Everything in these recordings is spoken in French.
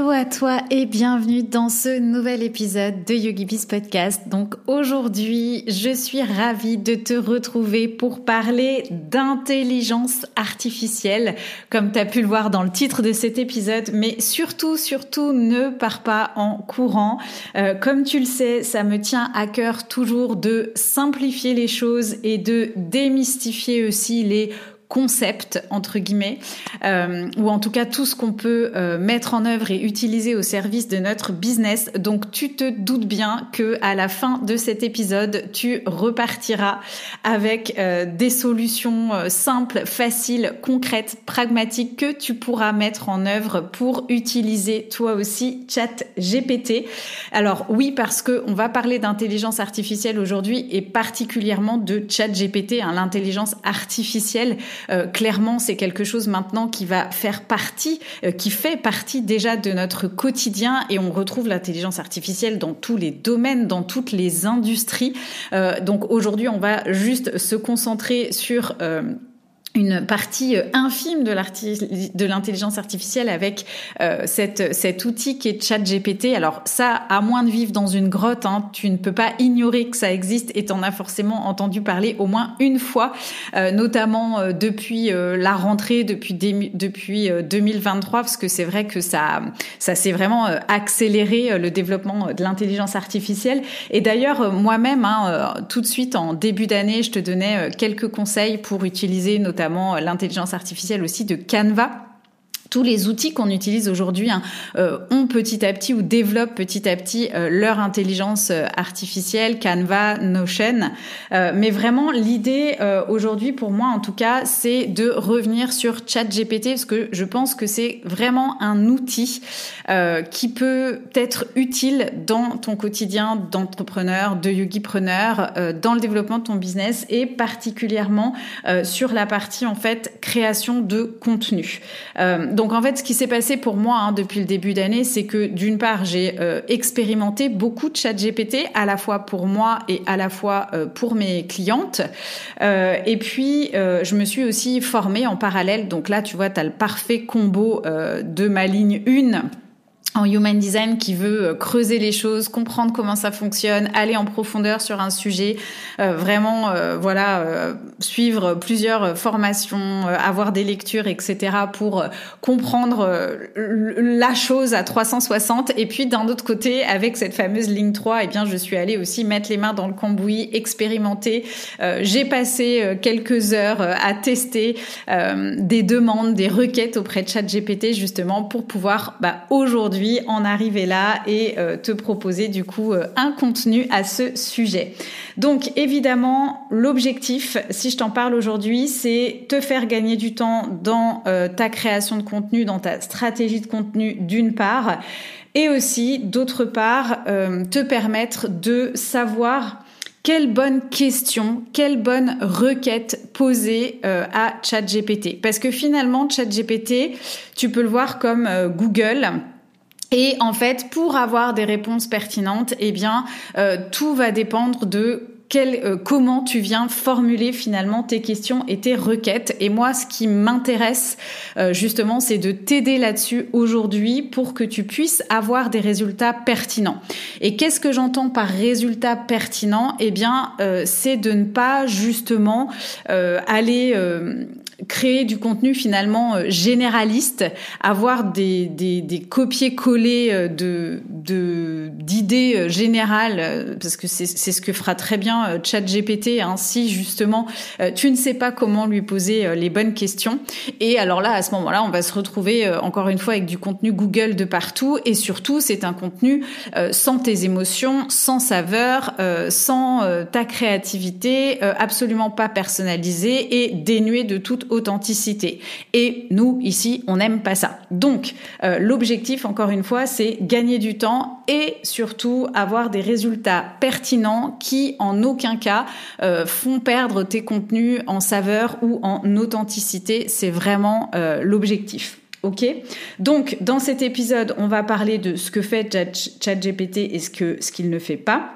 Hello à toi et bienvenue dans ce nouvel épisode de YogiBiz Podcast. Donc aujourd'hui, je suis ravie de te retrouver pour parler d'intelligence artificielle, comme tu as pu le voir dans le titre de cet épisode, mais surtout, surtout, ne pars pas en courant. Euh, comme tu le sais, ça me tient à cœur toujours de simplifier les choses et de démystifier aussi les concept entre guillemets euh, ou en tout cas tout ce qu'on peut euh, mettre en œuvre et utiliser au service de notre business. Donc tu te doutes bien que à la fin de cet épisode, tu repartiras avec euh, des solutions simples, faciles, concrètes, pragmatiques que tu pourras mettre en œuvre pour utiliser toi aussi Chat GPT. Alors oui parce que on va parler d'intelligence artificielle aujourd'hui et particulièrement de Chat GPT, hein, l'intelligence artificielle euh, clairement, c'est quelque chose maintenant qui va faire partie, euh, qui fait partie déjà de notre quotidien et on retrouve l'intelligence artificielle dans tous les domaines, dans toutes les industries. Euh, donc aujourd'hui, on va juste se concentrer sur une partie euh, infime de l'intelligence artificielle avec euh, cette, cet outil qui est ChatGPT. Alors ça, à moins de vivre dans une grotte, hein, tu ne peux pas ignorer que ça existe et t'en as forcément entendu parler au moins une fois, euh, notamment euh, depuis la rentrée, depuis, depuis 2023, parce que c'est vrai que ça, ça s'est vraiment accéléré le développement de l'intelligence artificielle. Et d'ailleurs, moi-même, hein, tout de suite en début d'année, je te donnais quelques conseils pour utiliser notamment notamment l'intelligence artificielle aussi de Canva tous les outils qu'on utilise aujourd'hui hein, euh, ont petit à petit ou développent petit à petit euh, leur intelligence euh, artificielle, Canva, Notion. mais vraiment, l'idée aujourd'hui, pour moi en tout cas, c'est de revenir sur ChatGPT parce que je pense que c'est vraiment un outil qui peut être utile dans ton quotidien d'entrepreneur, de yogipreneur, dans le développement de ton business et particulièrement sur la partie en fait création de contenu. En fait, ce qui s'est passé pour moi hein, depuis le début d'année, c'est que d'une part, j'ai euh, expérimenté beaucoup de chat GPT, à la fois pour moi et à la fois euh, pour mes clientes. Euh, et puis, je me suis aussi formée en parallèle. Donc là, tu vois, tu as le parfait combo de ma ligne 1 en human design qui veut euh, creuser les choses, comprendre comment ça fonctionne, aller en profondeur sur un sujet, euh, vraiment euh, voilà suivre plusieurs formations, avoir des lectures, etc. pour comprendre la chose à 360. Et puis d'un autre côté, avec cette fameuse ligne 3, eh bien je suis allée aussi mettre les mains dans le cambouis, expérimenter. J'ai passé quelques heures à tester des demandes, des requêtes auprès de ChatGPT justement pour pouvoir bah, aujourd'hui en arriver là et euh, te proposer du coup euh, un contenu à ce sujet. Donc évidemment, l'objectif, si je t'en parle aujourd'hui, c'est te faire gagner du temps dans euh, ta création de contenu, dans ta stratégie de contenu d'une part, et aussi d'autre part, te permettre de savoir quelle bonne question, quelle bonne requête poser à ChatGPT. Parce que finalement, ChatGPT, tu peux le voir comme Google. Et en fait, pour avoir des réponses pertinentes, eh bien, euh, tout va dépendre de quel, euh, comment tu viens formuler finalement tes questions et tes requêtes. Et moi, ce qui m'intéresse euh, justement, c'est de t'aider là-dessus aujourd'hui pour que tu puisses avoir des résultats pertinents. Et qu'est-ce que j'entends par résultats pertinents? Eh bien, c'est de ne pas justement aller créer du contenu finalement euh, généraliste, avoir des, des, des copier-coller euh, de d'idées euh, générales, parce que c'est ce que fera très bien ChatGPT. Hein, si justement tu ne sais pas comment lui poser les bonnes questions, et alors là à ce moment-là, on va se retrouver encore une fois avec du contenu Google de partout, et surtout c'est un contenu sans tes émotions, sans saveur, sans ta créativité, absolument pas personnalisé et dénué de toute authenticité. Et nous, ici, on n'aime pas ça. Donc, euh, l'objectif, encore une fois, c'est gagner du temps et surtout avoir des résultats pertinents qui, en aucun cas, euh, font perdre tes contenus en saveur ou en authenticité. C'est vraiment euh, l'objectif. Ok? Donc, dans cet épisode, on va parler de ce que fait ChatGPT et ce que ce qu'il ne fait pas.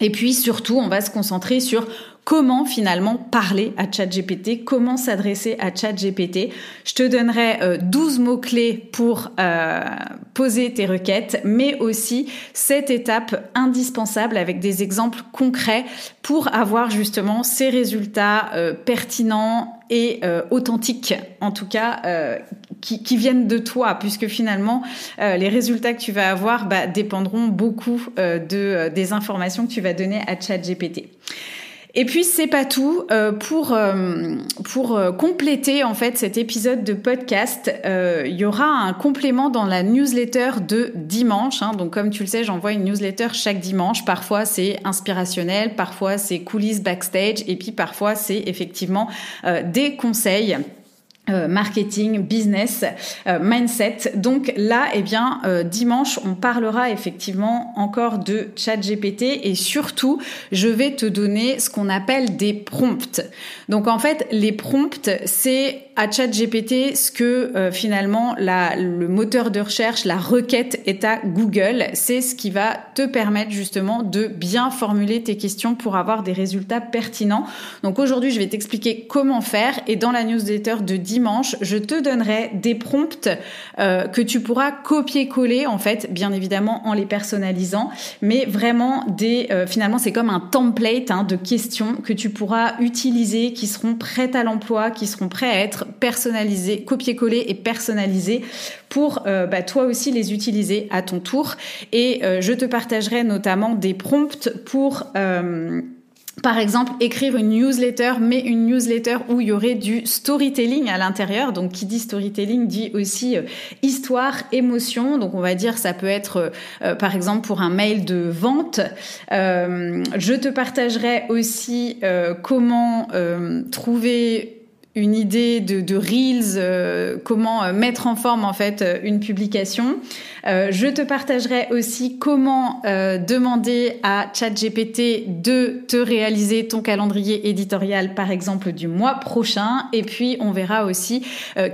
Et puis surtout, on va se concentrer sur comment finalement parler à ChatGPT, comment s'adresser à ChatGPT. Je te donnerai 12 euh, mots-clés pour euh, poser tes requêtes, mais aussi cette étape indispensable avec des exemples concrets pour avoir justement ces résultats euh, pertinents et authentiques, en tout cas qui, qui, viennent de toi, puisque finalement les résultats que tu vas avoir bah, dépendront beaucoup de des informations que tu vas donner à ChatGPT. Et puis c'est pas tout. Euh, pour euh, pour euh, compléter en fait cet épisode de podcast, il y aura un complément dans la newsletter de dimanche. Hein. Donc comme tu le sais, j'envoie une newsletter chaque dimanche. Parfois c'est inspirationnel, parfois c'est coulisses backstage, et puis parfois c'est effectivement des conseils. Euh, marketing, business, euh, mindset. Donc là, eh bien, euh, dimanche, on parlera effectivement encore de ChatGPT et surtout, je vais te donner ce qu'on appelle des prompts. Donc en fait, les prompts, c'est à ChatGPT ce que finalement la, le moteur de recherche, la requête est à Google. C'est ce qui va te permettre justement de bien formuler tes questions pour avoir des résultats pertinents. Donc aujourd'hui, je vais t'expliquer comment faire et dans la newsletter de dimanche, je te donnerai des prompts euh, que tu pourras copier-coller en fait, bien évidemment en les personnalisant, mais vraiment des euh, finalement c'est comme un template hein, de questions que tu pourras utiliser, qui seront prêtes à l'emploi, qui seront prêtes à être personnalisées, copier-coller et personnalisées pour euh, bah, toi aussi les utiliser à ton tour. Et je te partagerai notamment des prompts pour par exemple, écrire une newsletter, mais une newsletter où il y aurait du storytelling à l'intérieur. Donc, qui dit storytelling dit aussi euh, histoire, émotion. Donc, on va dire, ça peut être, euh, euh, par exemple, pour un mail de vente. je te partagerai aussi comment trouver une idée de, reels, euh, comment euh, mettre en forme en fait euh, une publication. je te partagerai aussi comment demander à ChatGPT de te réaliser ton calendrier éditorial par exemple du mois prochain. Et puis on verra aussi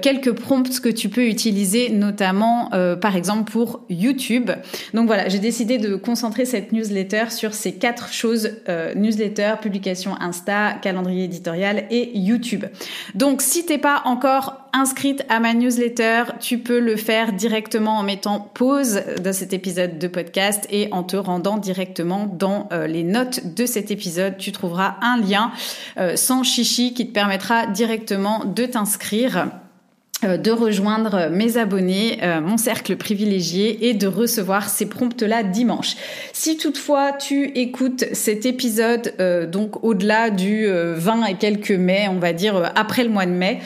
quelques prompts que tu peux utiliser notamment par exemple pour YouTube. Donc voilà, j'ai décidé de concentrer cette newsletter sur ces quatre choses newsletter, publication Insta, calendrier éditorial et YouTube. Donc si t'es pas encore inscrite à ma newsletter, tu peux le faire directement en mettant pause dans cet épisode de podcast et en te rendant directement dans euh, les notes de cet épisode. Tu trouveras un lien euh, sans chichi qui te permettra directement de t'inscrire de rejoindre mes abonnés, euh, mon cercle privilégié et de recevoir ces prompts-là dimanche. Si toutefois tu écoutes cet épisode euh, donc au-delà du 20 et quelques mai, on va dire après le mois de mai,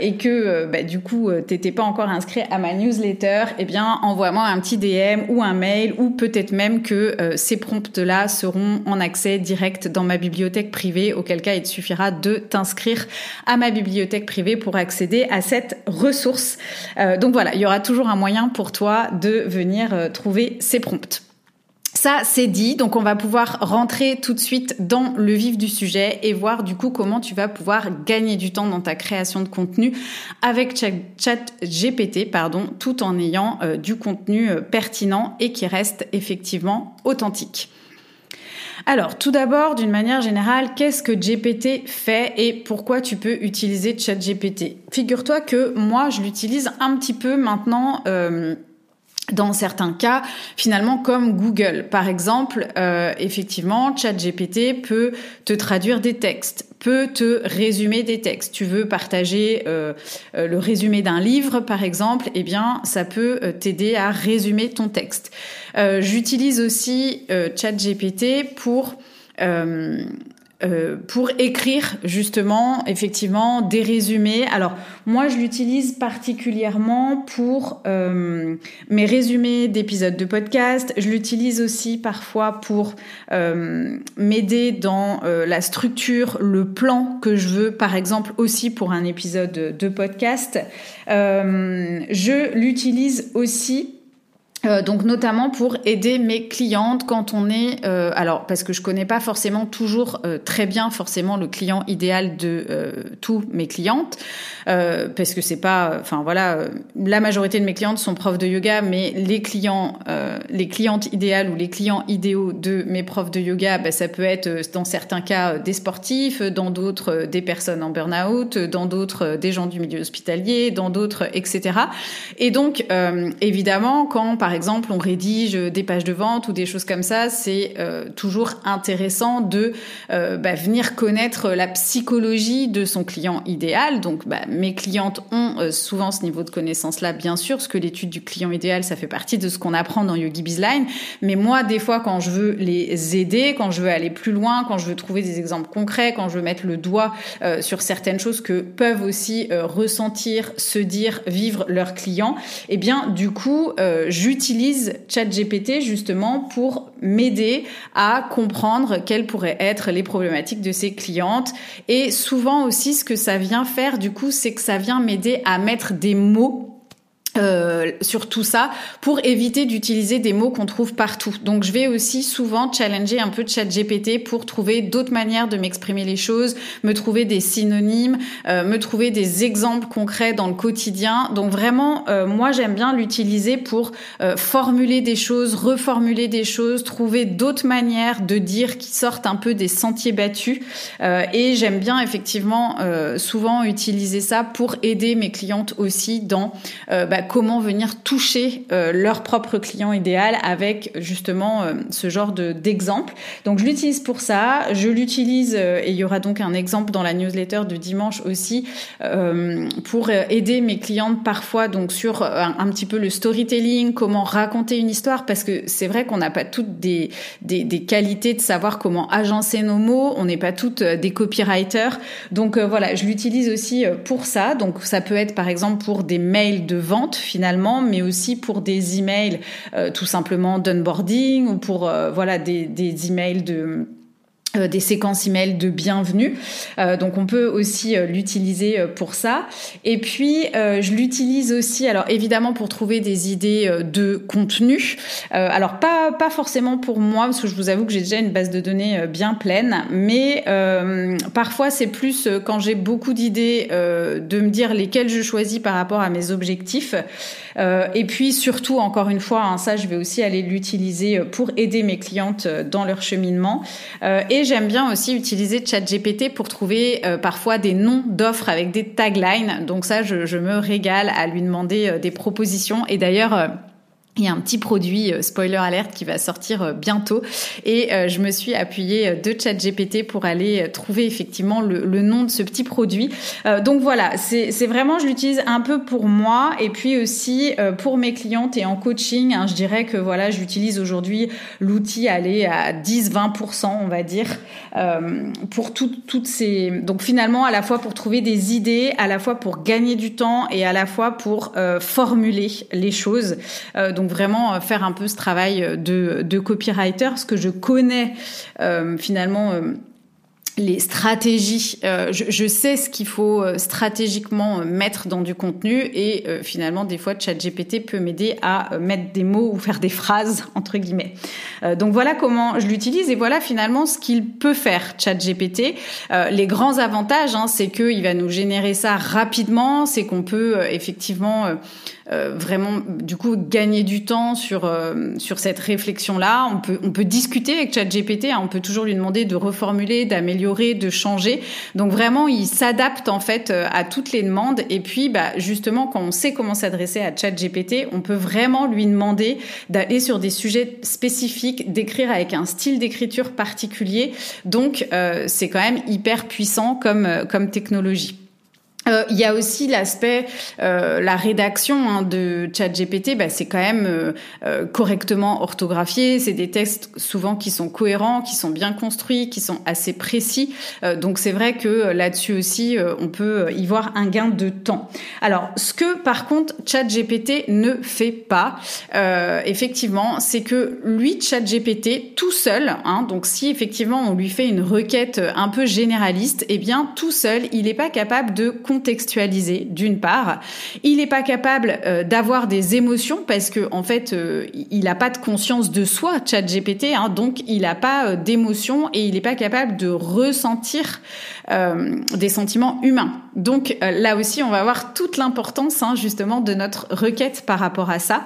et que bah, du coup t'étais pas encore inscrit à ma newsletter, eh bien envoie-moi un petit DM ou un mail ou peut-être même que ces prompts-là seront en accès direct dans ma bibliothèque privée, auquel cas il te suffira de t'inscrire à ma bibliothèque privée pour accéder à cette ressources. Euh, donc voilà, il y aura toujours un moyen pour toi de venir euh, trouver ces prompts. Ça, c'est dit. Donc, on va pouvoir rentrer tout de suite dans le vif du sujet et voir du coup comment tu vas pouvoir gagner du temps dans ta création de contenu avec ChatGPT, pardon, tout en ayant euh, du contenu pertinent et qui reste effectivement authentique. Alors, tout d'abord, d'une manière générale, qu'est-ce que GPT fait et pourquoi tu peux utiliser ChatGPT? Figure-toi que moi, je l'utilise un petit peu maintenant. Euh, dans certains cas, finalement, comme Google. Par exemple, euh, effectivement, ChatGPT peut te traduire des textes, peut te résumer des textes. Tu veux partager euh, euh, le résumé d'un livre, par exemple, eh bien, ça peut t'aider à résumer ton texte. J'utilise aussi ChatGPT pour euh, pour écrire justement effectivement des résumés. Alors moi je l'utilise particulièrement pour euh, mes résumés d'épisodes de podcast. Je l'utilise aussi parfois pour euh, m'aider dans la structure, le plan que je veux, par exemple aussi pour un épisode de podcast. je l'utilise aussi euh, donc notamment pour aider mes clientes quand on est euh, alors parce que je connais pas forcément toujours euh, très bien forcément le client idéal de tous mes clientes parce que c'est pas enfin voilà la majorité de mes clientes sont profs de yoga mais les clients les clientes idéales ou les clients idéaux de mes profs de yoga bah, ça peut être dans certains cas des sportifs dans d'autres des personnes en burn-out dans d'autres des gens du milieu hospitalier dans d'autres etc et donc évidemment quand par exemple, on rédige des pages de vente ou des choses comme ça, c'est euh, toujours intéressant de euh, bah, venir connaître la psychologie de son client idéal. Donc, bah, mes clientes ont euh, souvent ce niveau de connaissance-là, bien sûr, parce que l'étude du client idéal, ça fait partie de ce qu'on apprend dans Yogi Bizline. Mais moi, des fois, quand je veux les aider, quand je veux aller plus loin, quand je veux trouver des exemples concrets, quand je veux mettre le doigt sur certaines choses que peuvent aussi ressentir, se dire, vivre leurs clients, eh bien, du coup, j'utilise j'utilise ChatGPT justement pour m'aider à comprendre quelles pourraient être les problématiques de ses clientes. Et souvent aussi, ce que ça vient faire, du coup, c'est que ça vient m'aider à mettre des mots euh, sur tout ça pour éviter d'utiliser des mots qu'on trouve partout. Donc je vais aussi souvent challenger un peu de chat GPT pour trouver d'autres manières de m'exprimer les choses, me trouver des synonymes, euh, me trouver des exemples concrets dans le quotidien. Donc vraiment, euh, moi j'aime bien l'utiliser pour formuler des choses, reformuler des choses, trouver d'autres manières de dire qui sortent un peu des sentiers battus. et j'aime bien effectivement souvent utiliser ça pour aider mes clientes aussi dans bah, comment venir toucher euh, leur propre client idéal avec justement euh, ce genre de d'exemple. Donc je l'utilise pour ça, je l'utilise euh, et il y aura donc un exemple dans la newsletter de dimanche aussi pour aider mes clientes parfois donc sur un, petit peu le storytelling, comment raconter une histoire parce que c'est vrai qu'on n'a pas toutes des, des, des qualités de savoir comment agencer nos mots, on n'est pas toutes des copywriters. Donc voilà, je l'utilise aussi pour ça. Donc ça peut être par exemple pour des mails de vente finalement, mais aussi pour des emails euh, tout simplement d'onboarding ou pour euh, voilà des, emails de des séquences email de bienvenue. Euh, donc on peut aussi euh, l'utiliser pour ça. Et puis je l'utilise aussi, alors évidemment pour trouver des idées de contenu. alors pas pas forcément pour moi parce que je vous avoue que j'ai déjà une base de données bien pleine, mais parfois c'est plus quand j'ai beaucoup d'idées de me dire lesquelles je choisis par rapport à mes objectifs. et puis surtout encore une fois, hein, ça je vais aussi aller l'utiliser pour aider mes clientes dans leur cheminement. J'aime bien aussi utiliser ChatGPT pour trouver euh, parfois des noms d'offres avec des taglines. Donc ça, je, me régale à lui demander euh, des propositions. Et d'ailleurs, euh, il y a un petit produit euh, spoiler alerte qui va sortir euh, bientôt et euh, je me suis appuyée de ChatGPT pour aller trouver effectivement le, nom de ce petit produit. donc voilà, c'est vraiment je l'utilise un peu pour moi et puis aussi pour mes clientes et en coaching. Hein, je dirais que voilà, j'utilise aujourd'hui l'outil aller à 10-20% on va dire pour toutes ces donc finalement à la fois pour trouver des idées, à la fois pour gagner du temps et à la fois pour formuler les choses. Donc vraiment euh, faire un peu ce travail euh, de, copywriter, ce que je connais euh, finalement les stratégies. Je, sais ce qu'il faut stratégiquement mettre dans du contenu et finalement des fois ChatGPT peut m'aider à mettre des mots ou faire des phrases entre guillemets. donc voilà comment je l'utilise et voilà finalement ce qu'il peut faire ChatGPT. les grands avantages, hein, c'est qu'il va nous générer ça rapidement, c'est qu'on peut effectivement vraiment du coup gagner du temps sur euh, sur cette réflexion là. On peut on peut discuter avec ChatGPT, hein, on peut toujours lui demander de reformuler, d'améliorer, de changer. Donc vraiment, il s'adapte en fait à toutes les demandes. Et puis bah justement, quand on sait comment s'adresser à ChatGPT, on peut vraiment lui demander d'aller sur des sujets spécifiques, d'écrire avec un style d'écriture particulier. Donc c'est quand même hyper puissant comme comme technologie. Euh, il y a aussi l'aspect, euh, la rédaction hein, de ChatGPT, bah, c'est quand même euh, euh, correctement orthographié. C'est des textes souvent qui sont cohérents, qui sont bien construits, qui sont assez précis. Euh, donc c'est vrai que là-dessus aussi, on peut y voir un gain de temps. Alors ce que par contre ChatGPT ne fait pas, effectivement, c'est que lui ChatGPT tout seul, hein, donc si effectivement on lui fait une requête un peu généraliste, eh bien tout seul, il n'est pas capable de contextualisé d'une part. Il n'est pas capable euh, d'avoir des émotions parce que en fait, euh, il n'a pas de conscience de soi, ChatGPT, hein, donc il n'a pas euh, d'émotions et il n'est pas capable de ressentir des sentiments humains. Donc là aussi, on va voir toute l'importance hein, justement de notre requête par rapport à ça.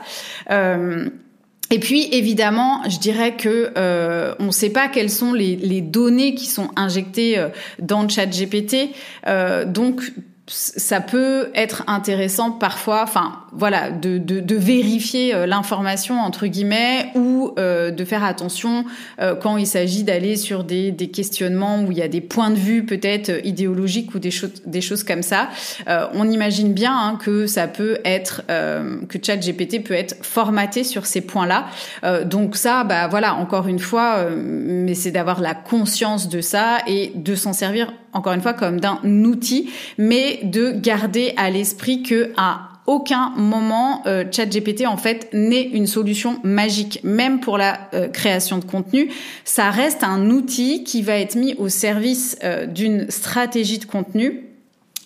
Et puis évidemment, je dirais que on ne sait pas quelles sont les, données qui sont injectées dans le chat GPT, euh, donc ça peut être intéressant parfois, enfin voilà, de, de, de vérifier euh, l'information entre guillemets ou euh, de faire attention euh, quand il s'agit d'aller sur des, des, questionnements où il y a des points de vue peut-être idéologiques ou des choses des choses comme ça. on imagine bien hein, que ça peut être que ChatGPT peut être formaté sur ces points-là. donc ça, bah voilà, encore une fois, mais c'est d'avoir la conscience de ça et de s'en servir encore une fois comme d'un outil, mais de garder à l'esprit que à aucun moment euh, ChatGPT en fait n'est une solution magique, même pour la euh, création de contenu. Ça reste un outil qui va être mis au service euh, d'une stratégie de contenu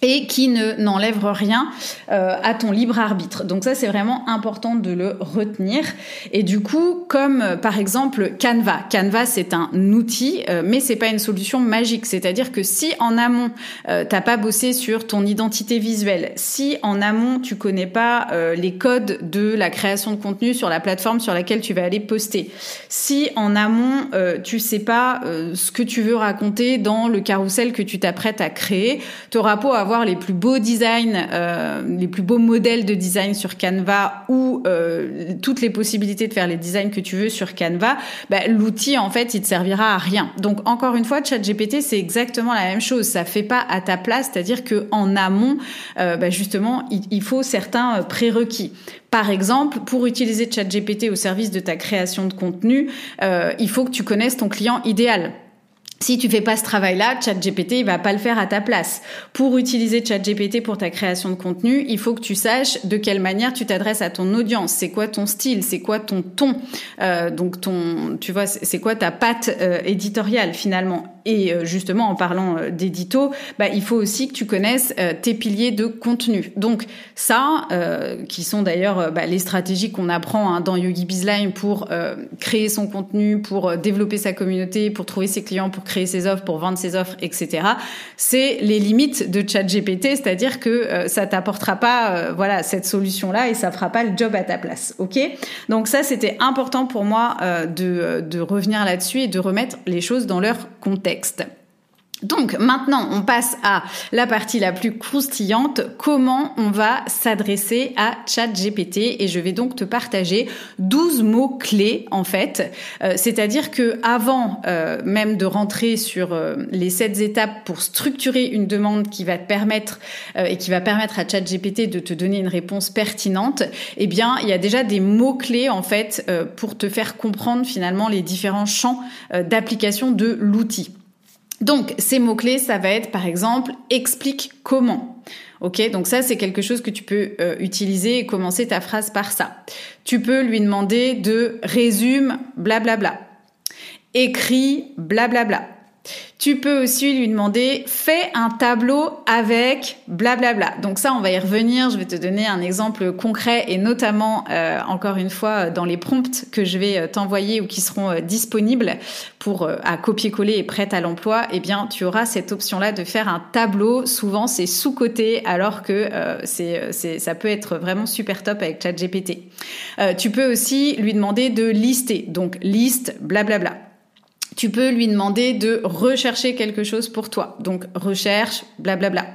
et qui ne n'enlève rien euh, à ton libre arbitre. Donc ça c'est vraiment important de le retenir. Et du coup, comme euh, par exemple Canva, Canva c'est un outil, euh, mais c'est pas une solution magique. C'est-à-dire que si en amont euh, t'as pas bossé sur ton identité visuelle, si en amont tu connais pas euh, les codes de la création de contenu sur la plateforme sur laquelle tu vas aller poster, si en amont tu sais pas ce que tu veux raconter dans le carrousel que tu t'apprêtes à créer, t'auras beau avoir les plus beaux designs, euh, les plus beaux modèles de design sur Canva ou euh, toutes les possibilités de faire les designs que tu veux sur Canva, bah, l'outil en fait il te servira à rien. Donc encore une fois, ChatGPT c'est exactement la même chose. Ça fait pas à ta place, c'est-à-dire que en amont, euh, bah, justement, il, il faut certains prérequis. Par exemple, pour utiliser ChatGPT au service de ta création de contenu, euh, il faut que tu connaisses ton client idéal. Si tu fais pas ce travail-là, ChatGPT il va pas le faire à ta place. Pour utiliser ChatGPT pour ta création de contenu, il faut que tu saches de quelle manière tu t'adresses à ton audience. C'est quoi ton style? C'est quoi ton ton? Euh, Donc ton, tu vois, c'est quoi ta patte euh, éditoriale finalement? Et euh, justement, en parlant euh, d'édito, bah, il faut aussi que tu connaisses euh, tes piliers de contenu. Donc ça, qui sont d'ailleurs bah, les stratégies qu'on apprend hein, dans Yogi Bizline pour créer son contenu, pour développer sa communauté, pour trouver ses clients, pour créer ses offres, pour vendre ses offres, etc. C'est les limites de ChatGPT, c'est-à-dire que euh, ça t'apportera pas, euh, voilà, cette solution-là et ça fera pas le job à ta place, ok? Donc ça, c'était important pour moi euh, de, de revenir là-dessus et de remettre les choses dans leur contexte. Donc maintenant, on passe à la partie la plus croustillante, comment on va s'adresser à ChatGPT? Et je vais donc te partager 12 mots clés en fait, euh, c'est-à-dire que avant euh, même de rentrer sur euh, les 7 étapes pour structurer une demande qui va te permettre et qui va permettre à ChatGPT de te donner une réponse pertinente, eh bien, il y a déjà des mots clés en fait pour te faire comprendre finalement les différents champs d'application de l'outil. Donc, ces mots-clés, ça va être par exemple explique comment. Ok, donc ça c'est quelque chose que tu peux euh, utiliser et commencer ta phrase par ça. Tu peux lui demander de résume blablabla, écrit blablabla, Tu peux aussi lui demander fais un tableau avec blablabla. Donc ça, on va y revenir. Je vais te donner un exemple concret et notamment euh, encore une fois dans les prompts que je vais euh, t'envoyer ou qui seront euh, disponibles pour à copier-coller et prête à l'emploi. Eh bien, tu auras cette option-là de faire un tableau. Souvent, c'est sous côté alors que c'est c'est ça peut être vraiment super top avec ChatGPT. tu peux aussi lui demander de lister. Donc liste blablabla tu peux lui demander de rechercher quelque chose pour toi. Donc recherche, blablabla.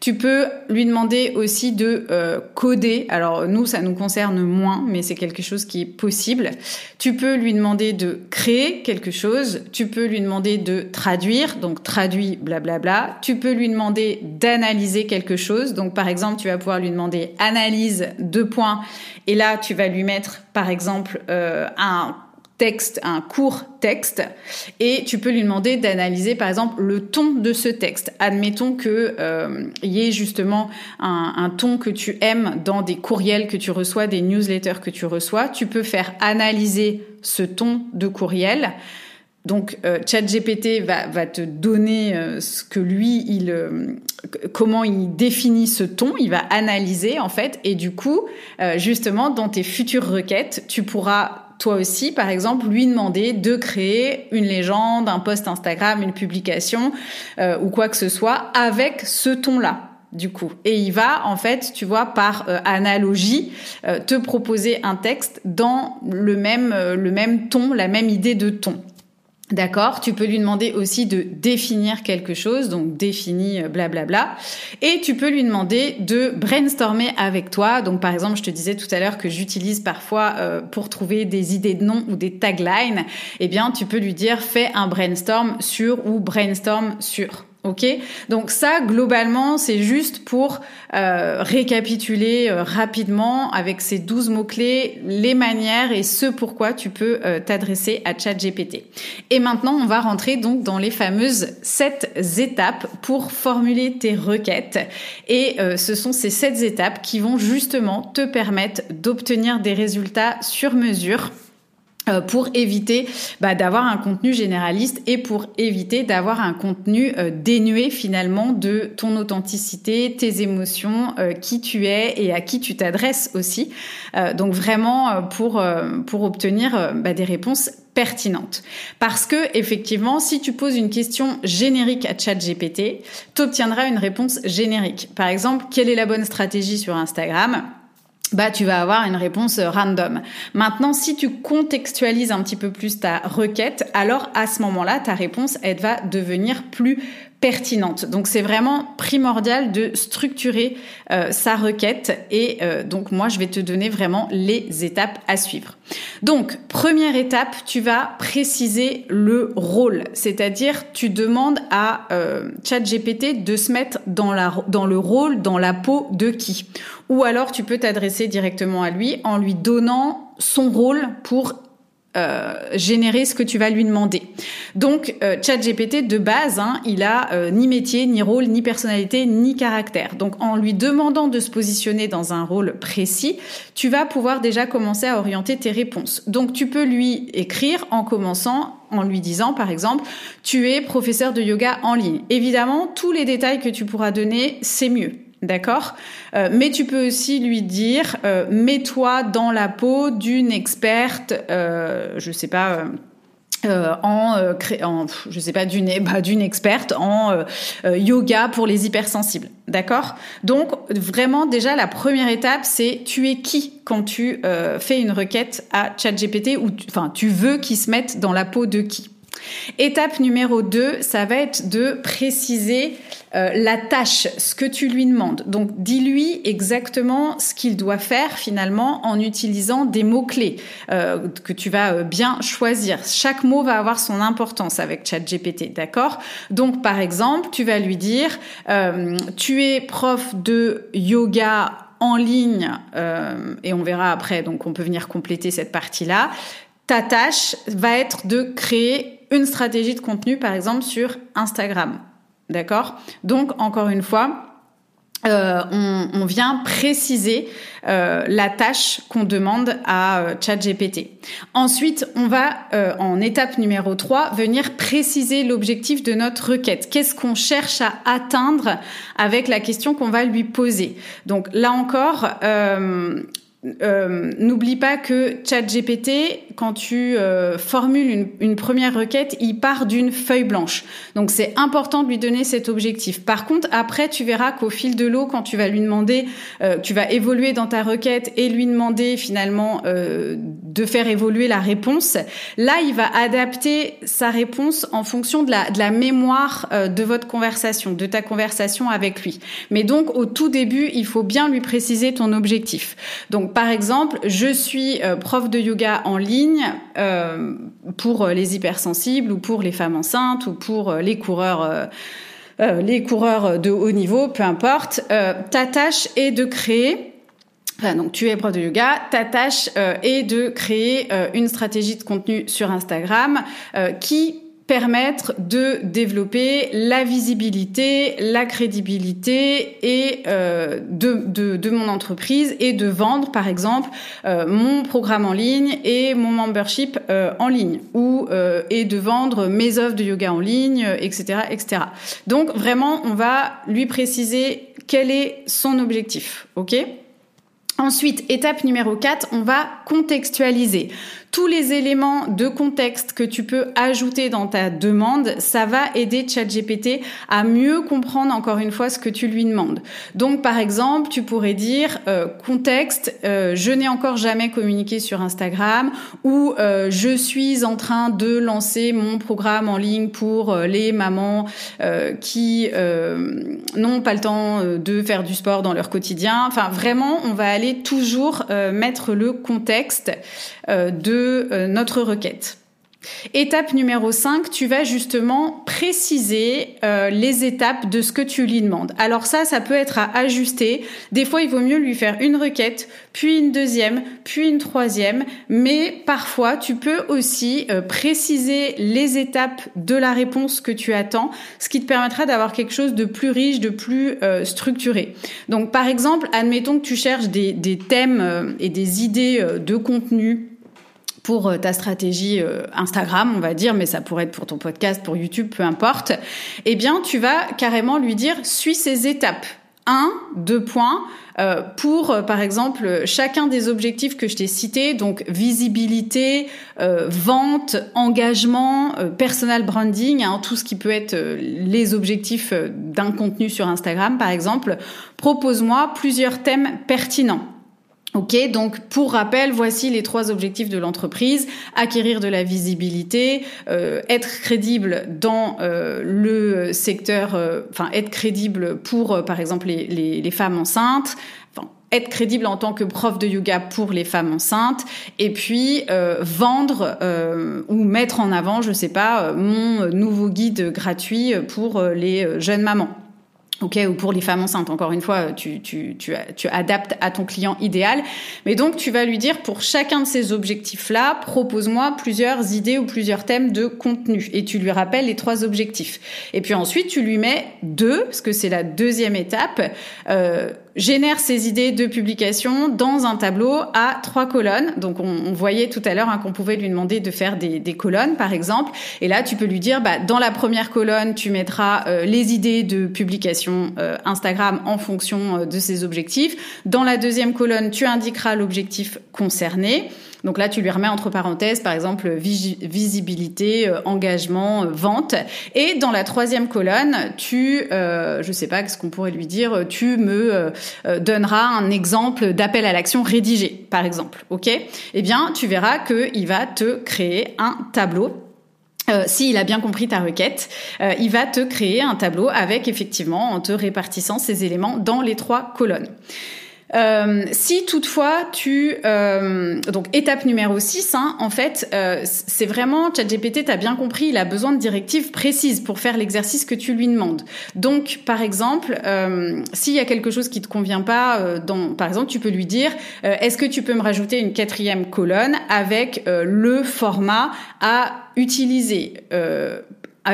Tu peux lui demander aussi de euh, coder. Alors nous, ça nous concerne moins, mais c'est quelque chose qui est possible. Tu peux lui demander de créer quelque chose. Tu peux lui demander de traduire, donc traduit, blablabla. Tu peux lui demander d'analyser quelque chose. Donc par exemple, tu vas pouvoir lui demander analyse deux points. Et là, tu vas lui mettre, par exemple, euh, un texte, un court texte, et tu peux lui demander d'analyser par exemple le ton de ce texte. Admettons que euh, y ait justement un, ton que tu aimes dans des courriels que tu reçois, des newsletters que tu reçois, tu peux faire analyser ce ton de courriel. Donc euh, ChatGPT va, te donner euh, ce que lui, il, comment il définit ce ton, il va analyser en fait, et du coup, justement, dans tes futures requêtes, tu pourras toi aussi, par exemple, lui demander de créer une légende, un post Instagram, une publication euh, ou quoi que ce soit avec ce ton-là du coup. Et il va, en fait, tu vois, par euh, analogie, euh, te proposer un texte dans le même, le même ton, la même idée de ton. D'accord Tu peux lui demander aussi de définir quelque chose, donc définir euh, blablabla. Et tu peux lui demander de brainstormer avec toi. Donc par exemple, je te disais tout à l'heure que j'utilise parfois euh, pour trouver des idées de noms ou des taglines. Eh bien, tu peux lui dire fais un brainstorm sur ou brainstorm sur. Ok, donc ça globalement c'est juste pour euh, récapituler euh, rapidement avec ces 12 mots clés les manières et ce pourquoi tu peux euh, t'adresser à ChatGPT. Et maintenant on va rentrer donc dans les fameuses 7 étapes pour formuler tes requêtes. Et ce sont ces 7 étapes qui vont justement te permettre d'obtenir des résultats sur mesure pour éviter bah, d'avoir un contenu généraliste et pour éviter d'avoir un contenu euh, dénué finalement de ton authenticité, tes émotions, euh, qui tu es et à qui tu t'adresses aussi. donc vraiment pour pour obtenir bah, des réponses pertinentes. Parce que effectivement, si tu poses une question générique à ChatGPT, tu obtiendras une réponse générique. Par exemple, quelle est la bonne stratégie sur Instagram? Bah tu vas avoir une réponse euh, random. Maintenant, si tu contextualises un petit peu plus ta requête, alors à ce moment-là, ta réponse, elle va devenir plus pertinente. Donc c'est vraiment primordial de structurer euh, sa requête et euh, donc moi je vais te donner vraiment les étapes à suivre. Donc première étape, tu vas préciser le rôle, c'est-à-dire tu demandes à euh, ChatGPT de se mettre dans dans le rôle, dans la peau de qui. Ou alors tu peux t'adresser directement à lui en lui donnant son rôle pour euh, générer ce que tu vas lui demander. Donc, euh, ChatGPT de base, hein, il a euh, ni métier, ni rôle, ni personnalité, ni caractère. Donc, en lui demandant de se positionner dans un rôle précis, tu vas pouvoir déjà commencer à orienter tes réponses. Donc, tu peux lui écrire en commençant en lui disant, par exemple, tu es professeur de yoga en ligne. Évidemment, tous les détails que tu pourras donner, c'est mieux. D'accord euh, Mais tu peux aussi lui dire, euh, mets-toi dans la peau d'une experte, euh, je sais pas. En, sais pas d'une bah, d'une experte en yoga pour les hypersensibles d'accord donc vraiment déjà la première étape c'est tu es qui quand tu fais une requête à ChatGPT ou enfin tu veux qu'il se mette dans la peau de qui? Étape numéro 2, ça va être de préciser euh, la tâche, ce que tu lui demandes. Donc dis-lui exactement ce qu'il doit faire finalement en utilisant des mots-clés euh, que tu vas euh, bien choisir. Chaque mot va avoir son importance avec ChatGPT, d'accord? Donc par exemple, tu vas lui dire, tu es prof de yoga en ligne, et on verra après, donc on peut venir compléter cette partie-là. Ta tâche va être de créer une stratégie de contenu, par exemple, sur Instagram. D'accord? Donc, encore une fois, euh, on, vient préciser euh, la tâche qu'on demande à euh, ChatGPT. Ensuite, on va euh, en étape numéro 3 venir préciser l'objectif de notre requête. Qu'est-ce qu'on cherche à atteindre avec la question qu'on va lui poser? Donc là encore, euh, n'oublie pas que ChatGPT, quand tu euh, formules une, une, première requête, il part d'une feuille blanche. Donc c'est important de lui donner cet objectif. Par contre, après, tu verras qu'au fil de l'eau, quand tu vas lui demander, euh, tu vas évoluer dans ta requête et lui demander finalement euh, de faire évoluer la réponse, là, il va adapter sa réponse en fonction de la, de la mémoire euh, de votre conversation, de ta conversation avec lui. Mais donc, au tout début, il faut bien lui préciser ton objectif. Donc, par exemple, je suis euh, prof de yoga en ligne euh, pour euh, les hypersensibles ou pour les femmes enceintes ou pour les coureurs. les coureurs de haut niveau, peu importe, ta tâche est de créer donc tu es prof de yoga, ta tâche est de créer une stratégie de contenu sur Instagram qui permettre de développer la visibilité, la crédibilité euh, de, mon entreprise et de vendre par exemple euh, mon programme en ligne et mon membership euh, en ligne ou et de vendre mes offres de yoga en ligne, etc.. Donc vraiment, on va lui préciser quel est son objectif, Ensuite, étape numéro 4, on va contextualiser tous les éléments de contexte que tu peux ajouter dans ta demande, ça va aider ChatGPT à mieux comprendre encore une fois ce que tu lui demandes. Donc par exemple, tu pourrais dire euh, contexte, euh, je n'ai encore jamais communiqué sur Instagram ou euh, je suis en train de lancer mon programme en ligne pour euh, les mamans euh, qui n'ont pas le temps de faire du sport dans leur quotidien. Enfin vraiment, on va aller toujours mettre le contexte de euh, notre requête. Étape numéro 5, tu vas justement préciser euh, les étapes de ce que tu lui demandes. Alors ça, ça peut être à ajuster. Des fois, il vaut mieux lui faire une requête, puis une deuxième, puis une troisième. Mais parfois, tu peux aussi euh, préciser les étapes de la réponse que tu attends, ce qui te permettra d'avoir quelque chose de plus riche, de plus structuré. Donc par exemple, admettons que tu cherches des, des thèmes et des idées de contenu pour euh, ta stratégie euh, Instagram, on va dire, mais ça pourrait être pour ton podcast, pour YouTube, peu importe, eh bien, tu vas carrément lui dire, suis ces étapes. Un, deux points, euh, pour, par exemple, chacun des objectifs que je t'ai cités, donc visibilité, vente, engagement, personal branding, hein, tout ce qui peut être les objectifs d'un contenu sur Instagram, par exemple, propose-moi plusieurs thèmes pertinents. Ok, donc pour rappel, voici les trois objectifs de l'entreprise. Acquérir de la visibilité, euh, être crédible dans euh, le secteur, euh, enfin être crédible pour, par exemple, les, femmes enceintes, être crédible en tant que prof de yoga pour les femmes enceintes, et puis vendre ou mettre en avant, je sais pas, mon nouveau guide gratuit pour les jeunes mamans. Ok, ou pour les femmes enceintes, encore une fois, tu, tu, tu, tu, adaptes à ton client idéal. Mais donc, tu vas lui dire pour chacun de ces objectifs-là, propose-moi plusieurs idées ou plusieurs thèmes de contenu. Et tu lui rappelles les trois objectifs. Et puis ensuite, tu lui mets deux, parce que c'est la deuxième étape. Euh, génère ces idées de publication dans un tableau à trois colonnes. Donc on, on voyait tout à l'heure hein, qu'on pouvait lui demander de faire des, des, colonnes, par exemple. Et là, tu peux lui dire, bah, dans la première colonne, tu mettras euh, les idées de publication euh, Instagram en fonction euh, de ses objectifs. Dans la deuxième colonne, tu indiqueras l'objectif concerné. Donc là, tu lui remets entre parenthèses, par exemple, visibilité, euh, engagement, euh, vente. Et dans la troisième colonne, tu, euh, je sais pas ce qu'on pourrait lui dire, tu me euh, donneras un exemple d'appel à l'action rédigé, par exemple. Ok? Eh bien, tu verras qu'il va te créer un tableau euh, S'il a bien compris ta requête, euh, il va te créer un tableau avec effectivement en te répartissant ces éléments dans les trois colonnes. Euh, si toutefois tu euh, donc étape numéro 6 hein, en fait euh, c'est vraiment ChatGPT t'as bien compris il a besoin de directives précises pour faire l'exercice que tu lui demandes. Donc par exemple euh, s'il y a quelque chose qui te convient pas euh, dans par exemple tu peux lui dire est-ce que tu peux me rajouter une quatrième colonne avec le format à utiliser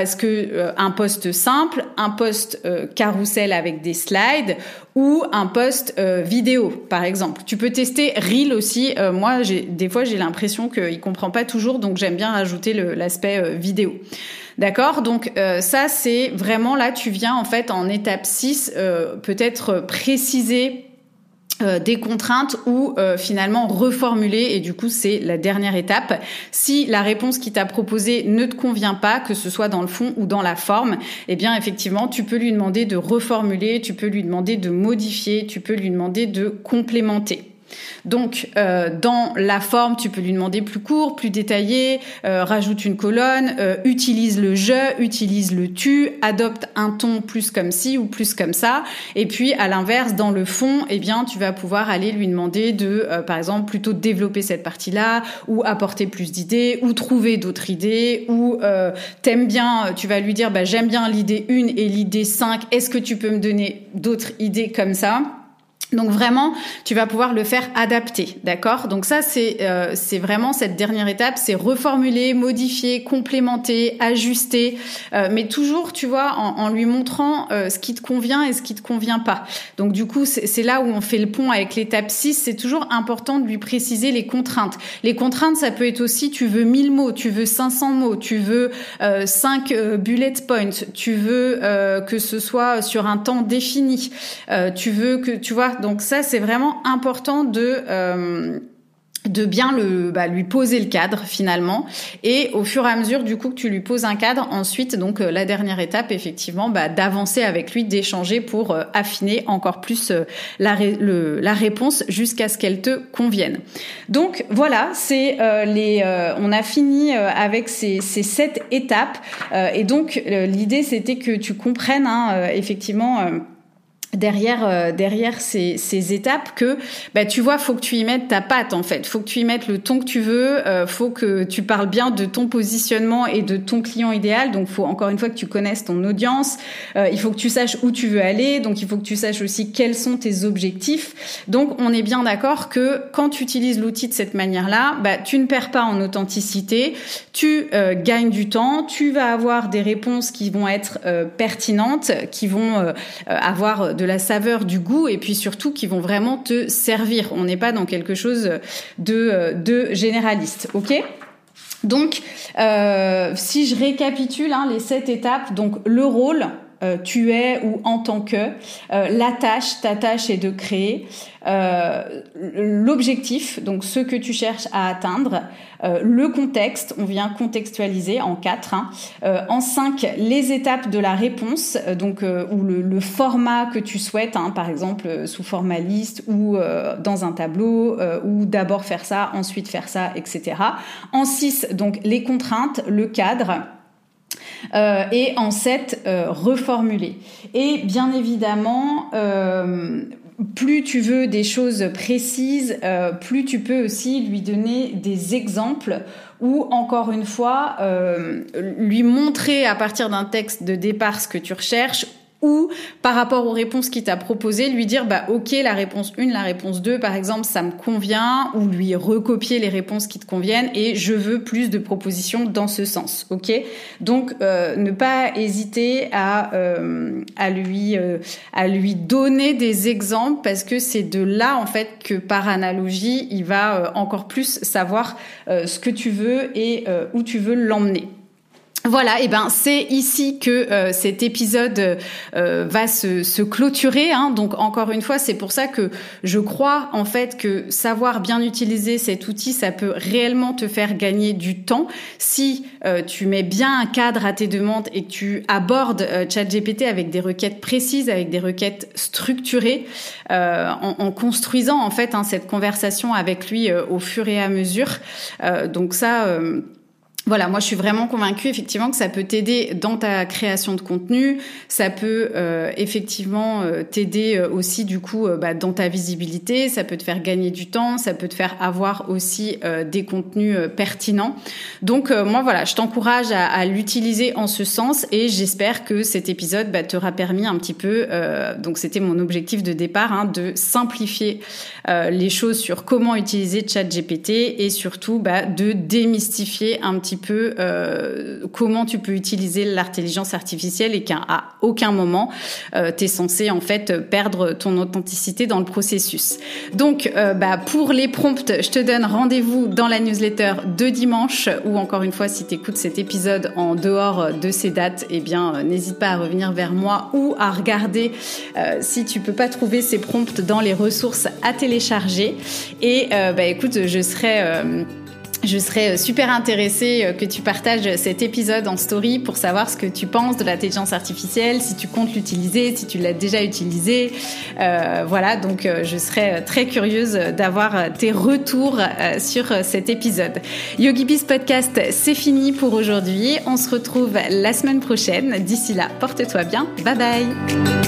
est-ce que euh, un post simple, un post euh, carrousel avec des slides ou un post euh, vidéo par exemple. Tu peux tester Reel aussi. moi, j'ai des fois j'ai l'impression qu'il comprend pas toujours, donc j'aime bien rajouter l'aspect vidéo. D'accord? Donc ça c'est vraiment là tu viens en fait en étape 6 peut-être préciser euh, des contraintes ou euh, finalement reformuler et du coup c'est la dernière étape. Si la réponse qui t'a proposée ne te convient pas, que ce soit dans le fond ou dans la forme, eh bien effectivement tu peux lui demander de reformuler, tu peux lui demander de modifier, tu peux lui demander de complémenter. Donc, euh, dans la forme, tu peux lui demander plus court, plus détaillé, euh, rajoute une colonne, euh, utilise le je, utilise le tu, adopte un ton plus comme ci ou plus comme ça. Et puis, à l'inverse, dans le fond, eh bien, tu vas pouvoir aller lui demander de, par exemple, plutôt développer cette partie-là, ou apporter plus d'idées, ou trouver d'autres idées, ou t'aimes bien, tu vas lui dire, bah, j'aime bien l'idée 1 et l'idée 5, est-ce que tu peux me donner d'autres idées comme ça? Donc vraiment, tu vas pouvoir le faire adapter, d'accord? Donc ça, c'est euh, c'est vraiment cette dernière étape, c'est reformuler, modifier, complémenter, ajuster, euh, mais toujours, tu vois, en, en lui montrant euh, ce qui te convient et ce qui te convient pas. Donc du coup, c'est là où on fait le pont avec l'étape 6. C'est toujours important de lui préciser les contraintes. Les contraintes, ça peut être aussi, tu veux 1000 mots, tu veux 500 mots, tu veux 5 bullet points, tu veux que ce soit sur un temps défini, tu veux que, tu vois donc ça, c'est vraiment important de euh, de bien le bah, lui poser le cadre finalement. Et au fur et à mesure du coup que tu lui poses un cadre ensuite donc euh, la dernière étape effectivement bah, d'avancer avec lui d'échanger pour euh, affiner encore plus la, la réponse jusqu'à ce qu'elle te convienne. Donc voilà c'est les on a fini avec ces, ces sept étapes. Et donc l'idée c'était que tu comprennes hein, effectivement derrière euh, derrière ces, ces, étapes que bah tu vois faut que tu y mettes ta patte en fait. Faut que tu y mettes le ton que tu veux euh, faut que tu parles bien de ton positionnement et de ton client idéal. Donc faut encore une fois que tu connaisses ton audience. Euh, il faut que tu saches où tu veux aller. Donc il faut que tu saches aussi quels sont tes objectifs. Donc on est bien d'accord que quand tu utilises l'outil de cette manière là bah tu ne perds pas en authenticité. Tu euh, gagnes du temps. Tu vas avoir des réponses qui vont être pertinentes qui vont avoir de de la saveur, du goût, et puis surtout qui vont vraiment te servir. On n'est pas dans quelque chose de, de généraliste, ok? Donc, euh, si je récapitule hein, les sept étapes, donc le rôle, euh, tu es ou en tant que, euh, la tâche, ta tâche est de créer, euh, l'objectif, donc ce que tu cherches à atteindre, le contexte, on vient contextualiser en quatre, hein. en cinq, les étapes de la réponse, donc ou le, format que tu souhaites, hein, par exemple sous format liste ou dans un tableau, ou d'abord faire ça, ensuite faire ça, etc. En six, donc les contraintes, le cadre. Euh, et en 7, euh, reformuler. Et bien évidemment, euh, plus tu veux des choses précises, plus tu peux aussi lui donner des exemples ou encore une fois lui montrer à partir d'un texte de départ ce que tu recherches ou par rapport aux réponses qu'il t'a proposées, lui dire bah ok la réponse 1, la réponse 2 par exemple ça me convient ou lui recopier les réponses qui te conviennent et je veux plus de propositions dans ce sens, ok? Donc euh, ne pas hésiter à euh, lui euh, à lui donner des exemples parce que c'est de là en fait que par analogie il va encore plus savoir ce que tu veux et où tu veux l'emmener. Voilà, et ben c'est ici que euh, cet épisode euh, va se, se clôturer. Hein. Donc encore une fois, c'est pour ça que je crois en fait que savoir bien utiliser cet outil, ça peut réellement te faire gagner du temps si euh, tu mets bien un cadre à tes demandes et que tu abordes ChatGPT avec des requêtes précises, avec des requêtes structurées, en, en, construisant en fait hein, cette conversation avec lui au fur et à mesure. donc ça voilà, moi je suis vraiment convaincue effectivement que ça peut t'aider dans ta création de contenu, ça peut euh, effectivement euh, t'aider euh, aussi du coup bah, dans ta visibilité, ça peut te faire gagner du temps, ça peut te faire avoir aussi des contenus pertinents. Donc moi voilà, je t'encourage à, l'utiliser en ce sens et j'espère que cet épisode bah, t'aura permis un petit peu, donc c'était mon objectif de départ, hein, de simplifier les choses sur comment utiliser ChatGPT et surtout bah, de démystifier un petit peu comment tu peux utiliser l'intelligence artificielle et qu'à aucun moment tu es censé en fait perdre ton authenticité dans le processus. Donc bah, pour les prompts, je te donne rendez-vous dans la newsletter de dimanche ou encore une fois si tu écoutes cet épisode en dehors de ces dates, eh bien n'hésite pas à revenir vers moi ou à regarder si tu peux pas trouver ces prompts dans les ressources à télécharger. Et euh, bah, écoute, je serai euh, je serais super intéressée euh, que tu partages cet épisode en story pour savoir ce que tu penses de l'intelligence artificielle, si tu comptes l'utiliser, si tu l'as déjà utilisé. voilà, donc je serais très curieuse d'avoir tes retours sur cet épisode. YogiBiz Podcast, c'est fini pour aujourd'hui. On se retrouve la semaine prochaine. D'ici là, porte-toi bien. Bye bye.